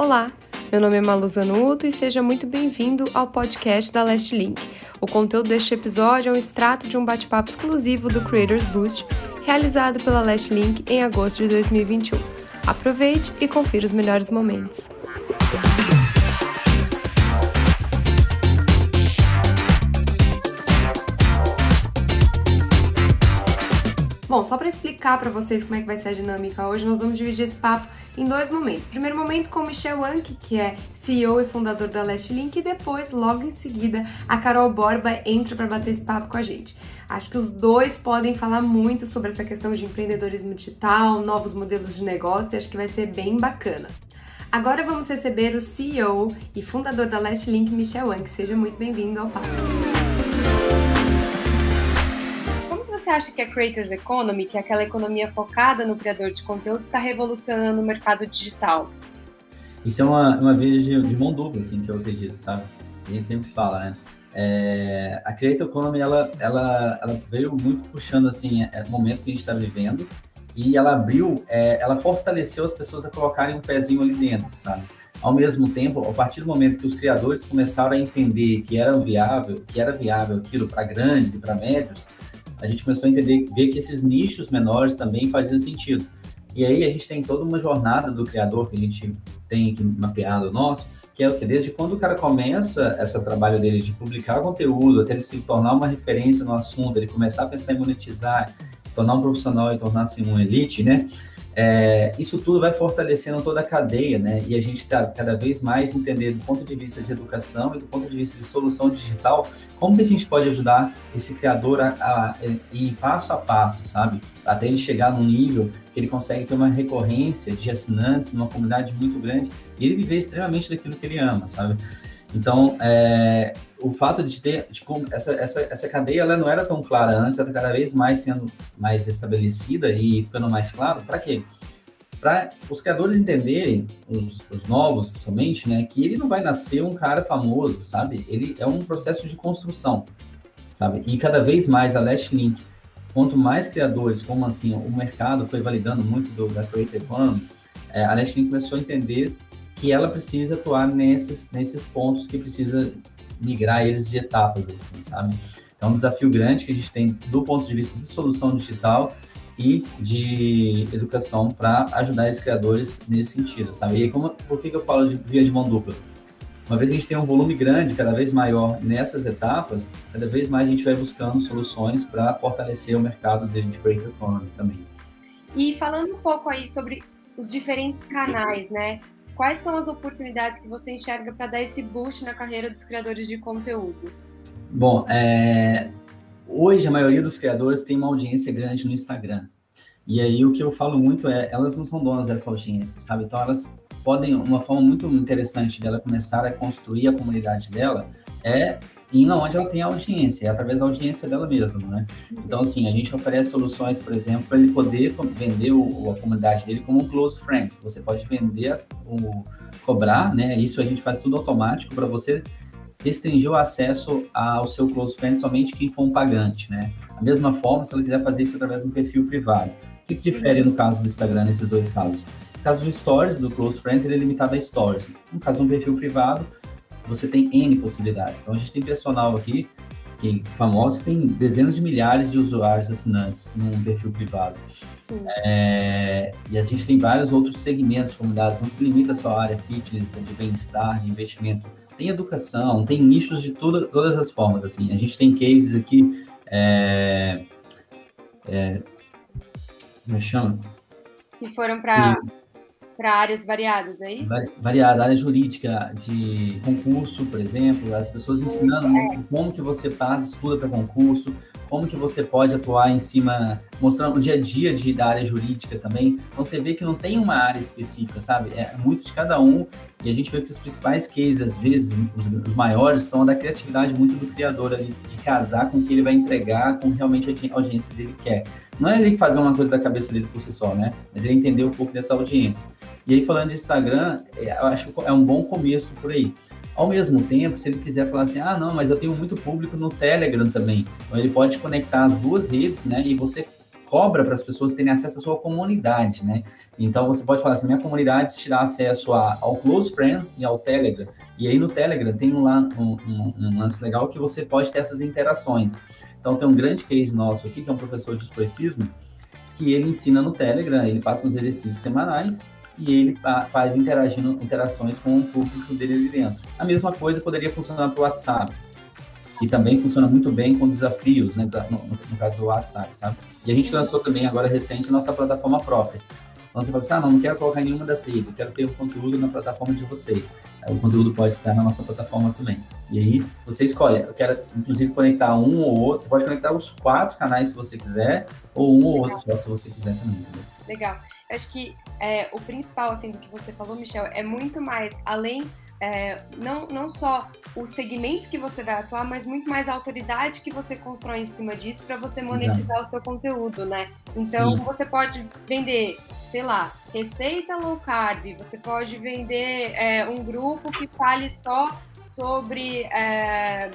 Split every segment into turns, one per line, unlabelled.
Olá, meu nome é Malu Zanuto e seja muito bem-vindo ao podcast da Last Link. O conteúdo deste episódio é um extrato de um bate-papo exclusivo do Creators Boost, realizado pela Last Link em agosto de 2021. Aproveite e confira os melhores momentos. Bom, só para explicar para vocês como é que vai ser a dinâmica hoje, nós vamos dividir esse papo em dois momentos. Primeiro momento com o Michel Anke, que é CEO e fundador da Last Link, e depois, logo em seguida, a Carol Borba entra para bater esse papo com a gente. Acho que os dois podem falar muito sobre essa questão de empreendedorismo digital, novos modelos de negócio, e acho que vai ser bem bacana. Agora vamos receber o CEO e fundador da Last Link, Michel Anke. Seja muito bem-vindo ao papo você acha que a Creators Economy, que é aquela economia focada no criador de conteúdo, está revolucionando o mercado digital?
Isso é uma, uma via de, de mão dupla, assim, que eu acredito, sabe? A gente sempre fala, né? É, a Creator Economy, ela, ela, ela veio muito puxando, assim, é, o momento que a gente está vivendo e ela abriu, é, ela fortaleceu as pessoas a colocarem um pezinho ali dentro, sabe? Ao mesmo tempo, a partir do momento que os criadores começaram a entender que era viável, que era viável aquilo para grandes e para médios, a gente começou a entender, ver que esses nichos menores também faziam sentido. E aí a gente tem toda uma jornada do criador que a gente tem aqui mapeado nosso, que é o que desde quando o cara começa esse trabalho dele de publicar conteúdo, até ele se tornar uma referência no assunto, ele começar a pensar em monetizar, tornar um profissional e tornar-se um elite, né? É, isso tudo vai fortalecendo toda a cadeia, né? E a gente está cada vez mais entendendo do ponto de vista de educação e do ponto de vista de solução digital, como que a gente pode ajudar esse criador a, a, a ir passo a passo, sabe? Até ele chegar num nível que ele consegue ter uma recorrência de assinantes numa comunidade muito grande e ele viver extremamente daquilo que ele ama, sabe? Então, é, o fato de ter de, essa, essa, essa cadeia ela não era tão clara antes, ela está cada vez mais sendo mais estabelecida e ficando mais claro. Para quê? Para os criadores entenderem, os, os, novos principalmente, né, que ele não vai nascer um cara famoso, sabe? Ele é um processo de construção, sabe? E cada vez mais a Last Link, quanto mais criadores, como assim, o mercado foi validando muito do, da Creative Economy, é, a Last Link começou a entender que ela precisa atuar nesses, nesses pontos que precisa migrar eles de etapas, assim, sabe? É um desafio grande que a gente tem do ponto de vista de solução digital e de educação para ajudar esses criadores nesse sentido, sabe? E como, por que, que eu falo de via de mão dupla? Uma vez que a gente tem um volume grande, cada vez maior nessas etapas, cada vez mais a gente vai buscando soluções para fortalecer o mercado de, de break economy também.
E falando um pouco aí sobre os diferentes canais, né? Quais são as oportunidades que você enxerga para dar esse boost na carreira dos criadores de conteúdo?
Bom, é... hoje a maioria dos criadores tem uma audiência grande no Instagram. E aí o que eu falo muito é, elas não são donas dessa audiência, sabe? Então elas podem, uma forma muito interessante dela começar a construir a comunidade dela é indo onde ela tem audiência, é através da audiência dela mesma, né? Então, assim, a gente oferece soluções, por exemplo, para ele poder vender o, a comunidade dele como close friends. Você pode vender, as, o, cobrar, né? Isso a gente faz tudo automático para você restringir o acesso ao seu close friends somente quem for um pagante, né? Da mesma forma, se ela quiser fazer isso através de um perfil privado. O que, que difere no caso do Instagram, nesses dois casos? No caso do Stories, do Close Friends, ele é limitado a Stories. No caso de um perfil privado, você tem N possibilidades. Então a gente tem personal aqui, que famoso, que tem dezenas de milhares de usuários assinantes num perfil privado. É, e a gente tem vários outros segmentos, comunidades, não se limita só à área fitness, de bem-estar, de investimento. Tem educação, tem nichos de toda, todas as formas, assim. A gente tem cases aqui, é, é, como é que chama?
Que foram para para áreas variadas, é isso?
Variada, área jurídica, de concurso, por exemplo, as pessoas ensinando é. como que você faz, estuda para concurso, como que você pode atuar em cima, mostrando o dia a dia de, da área jurídica também. Então você vê que não tem uma área específica, sabe? É muito de cada um, e a gente vê que os principais cases, às vezes, os, os maiores, são da criatividade muito do criador ali, de casar com o que ele vai entregar, com realmente a audiência dele quer. Não é ele fazer uma coisa da cabeça dele por si só, né? Mas ele entender um pouco dessa audiência. E aí, falando de Instagram, é, eu acho que é um bom começo por aí. Ao mesmo tempo, se ele quiser falar assim, ah, não, mas eu tenho muito público no Telegram também. Então, ele pode conectar as duas redes, né? E você cobra para as pessoas terem acesso à sua comunidade, né? Então você pode falar assim, minha comunidade te dá acesso a, ao Close Friends e ao Telegram. E aí no Telegram tem um, um, um, um lance legal que você pode ter essas interações. Então tem um grande case nosso aqui, que é um professor de estoicismo, que ele ensina no Telegram, ele passa uns exercícios semanais e ele faz interagindo, interações com o público dele ali dentro. A mesma coisa poderia funcionar para o WhatsApp. E também funciona muito bem com desafios, né, no, no, caso do WhatsApp, sabe? E a gente lançou também, agora recente, nossa plataforma própria. Então você fala assim, ah, não, não quero colocar nenhuma das seis, eu quero ter o conteúdo na plataforma de vocês. O conteúdo pode estar na nossa plataforma também. E aí você escolhe, eu quero inclusive conectar um ou outro, você pode conectar os quatro canais se você quiser, ou um ou outro só se você quiser também.
Legal. Eu acho que é, o principal, assim, do que você falou, Michel, é muito mais além é, não, não só o segmento que você vai atuar, mas muito mais a autoridade que você constrói em cima disso para você monetizar Exato. o seu conteúdo, né? Então Sim. você pode vender, sei lá, receita low carb, você pode vender é, um grupo que fale só sobre é,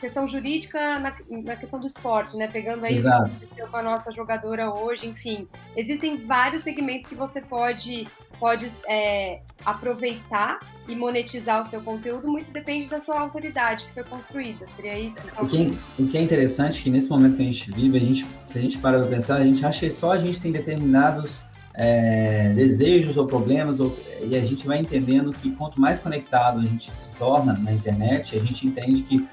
questão jurídica na, na, questão do esporte, né? Pegando aí
Exato.
com a nossa jogadora hoje, enfim. Existem vários segmentos que você pode, pode é, aproveitar e monetizar o seu conteúdo, muito depende da sua autoridade que foi construída. Seria isso?
Então... O, que é, o que é interessante é que nesse momento que a gente vive, a gente, se a gente para para pensar, a gente acha que só a gente tem determinados é, desejos ou problemas, ou, e a gente vai entendendo que quanto mais conectado a gente se torna na internet, a gente entende que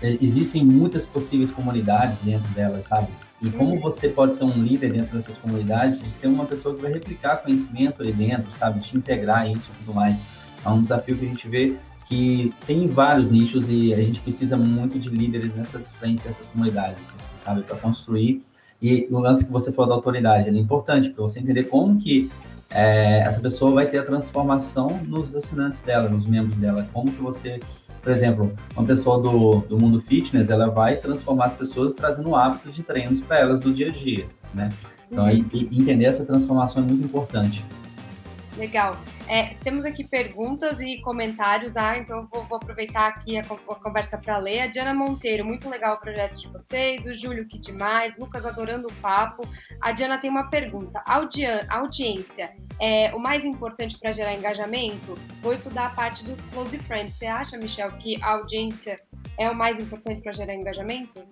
é, existem muitas possíveis comunidades dentro delas, sabe? E como uhum. você pode ser um líder dentro dessas comunidades, de ser uma pessoa que vai replicar conhecimento ali dentro, sabe? De integrar isso e tudo mais. É um desafio que a gente vê que tem vários nichos e a gente precisa muito de líderes nessas frentes, nessas comunidades, sabe? Para construir e o lance que você falou da autoridade, é importante para você entender como que é, essa pessoa vai ter a transformação nos assinantes dela, nos membros dela. Como que você, por exemplo, uma pessoa do, do mundo fitness, ela vai transformar as pessoas trazendo hábitos de treinos para elas do dia a dia, né? Então, uhum. e entender essa transformação é muito importante.
Legal. É, temos aqui perguntas e comentários, ah, então eu vou, vou aproveitar aqui a, a conversa para ler. A Diana Monteiro, muito legal o projeto de vocês. O Júlio, que demais. Lucas, adorando o papo. A Diana tem uma pergunta. Audi audiência é o mais importante para gerar engajamento? Vou estudar a parte do Close Friends. Você acha, Michel, que a audiência é o mais importante para gerar engajamento?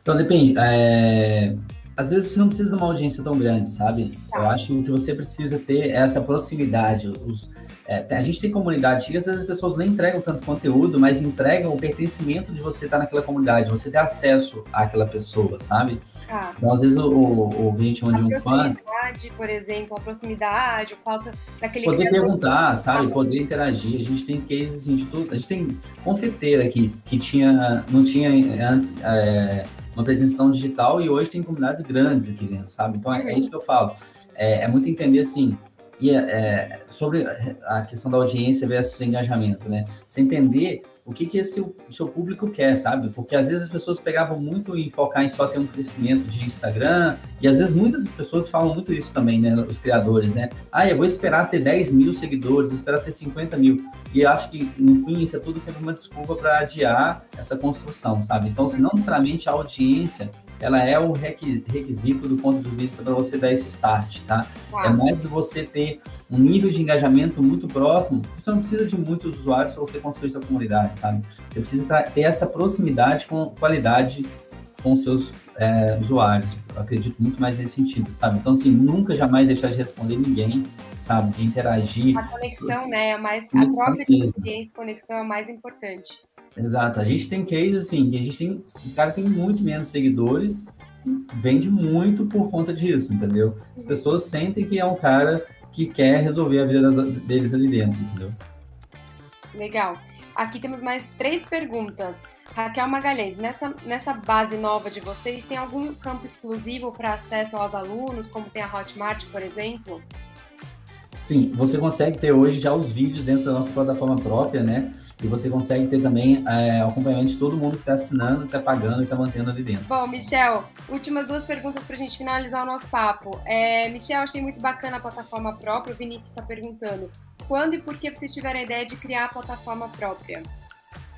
Então, depende. É às vezes você não precisa de uma audiência tão grande, sabe? Tá. Eu acho que o que você precisa ter é essa proximidade. Os, é, a gente tem comunidade que às vezes as pessoas não entregam tanto conteúdo, mas entregam o pertencimento de você estar naquela comunidade, você ter acesso àquela pessoa, sabe? Ah. Então, às vezes, o, o, o gente onde um fã.
por exemplo, a proximidade, a falta daquele.
Poder perguntar, sabe? Poder interagir. A gente tem cases de tudo. A gente tem confeiteira aqui, que tinha, não tinha antes. É, uma presença tão digital e hoje tem comunidades grandes aqui dentro, sabe? Então é, é isso que eu falo. É, é muito entender assim, e é, é sobre a questão da audiência versus engajamento, né? Você entender o que, que esse o seu público quer, sabe? Porque às vezes as pessoas pegavam muito em focar em só ter um crescimento de Instagram, e às vezes muitas das pessoas falam muito isso também, né? Os criadores, né? Ah, eu vou esperar ter 10 mil seguidores, vou esperar ter 50 mil. E eu acho que, no fim, isso é tudo sempre uma desculpa para adiar essa construção, sabe? Então, se não necessariamente a audiência ela é um requisito do ponto de vista para você dar esse start, tá? É mais de você ter um nível de engajamento muito próximo. Você não precisa de muitos usuários para você construir sua comunidade, sabe? Você precisa ter essa proximidade com qualidade com seus é, usuários. Eu acredito muito mais nesse sentido, sabe? Então, assim, nunca jamais deixar de responder ninguém, sabe? De interagir.
A conexão, né? É mais, a própria experiência, conexão é mais importante.
Exato. A gente tem cases assim, que a gente tem. O cara tem muito menos seguidores vende muito por conta disso, entendeu? As uhum. pessoas sentem que é um cara que quer resolver a vida das, deles ali dentro, entendeu?
Legal. Aqui temos mais três perguntas. Raquel Magalhães, nessa, nessa base nova de vocês, tem algum campo exclusivo para acesso aos alunos, como tem a Hotmart, por exemplo?
Sim, você consegue ter hoje já os vídeos dentro da nossa plataforma própria, né? E você consegue ter também é, acompanhamento de todo mundo que está assinando, está pagando e está mantendo ali dentro.
Bom, Michel, últimas duas perguntas para a gente finalizar o nosso papo. É, Michel, achei muito bacana a plataforma própria. O Vinícius está perguntando quando e por que vocês tiveram a ideia de criar a plataforma própria?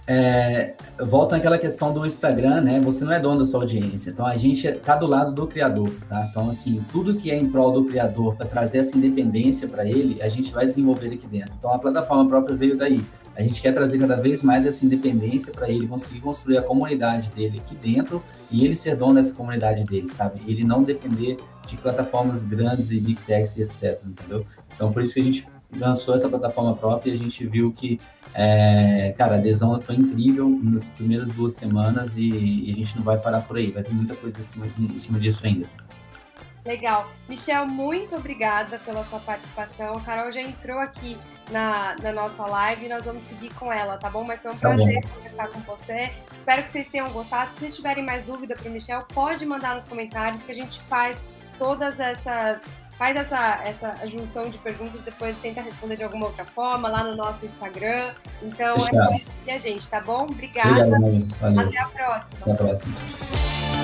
É, volta naquela questão do Instagram, né? Você não é dono da sua audiência. Então a gente está do lado do criador, tá? Então, assim, tudo que é em prol do criador para trazer essa independência para ele, a gente vai desenvolver aqui dentro. Então a plataforma própria veio daí. A gente quer trazer cada vez mais essa independência para ele conseguir construir a comunidade dele aqui dentro e ele ser dono dessa comunidade dele, sabe? Ele não depender de plataformas grandes e big techs e etc, entendeu? Então, por isso que a gente lançou essa plataforma própria e a gente viu que, é, cara, a adesão foi incrível nas primeiras duas semanas e, e, a gente não vai parar por aí, vai ter muita coisa em cima, em cima disso ainda.
Legal. Michel, muito obrigada pela sua participação. A Carol já entrou aqui na, na nossa live e nós vamos seguir com ela, tá bom? Mas foi um tá prazer tá conversar com você. Espero que vocês tenham gostado. Se tiverem mais dúvida para o Michel, pode mandar nos comentários que a gente faz todas essas faz essa, essa junção de perguntas, depois tenta responder de alguma outra forma lá no nosso Instagram. Então, Fechado. é isso a gente, tá bom? Obrigada.
Obrigado,
Até a próxima.
Até a próxima.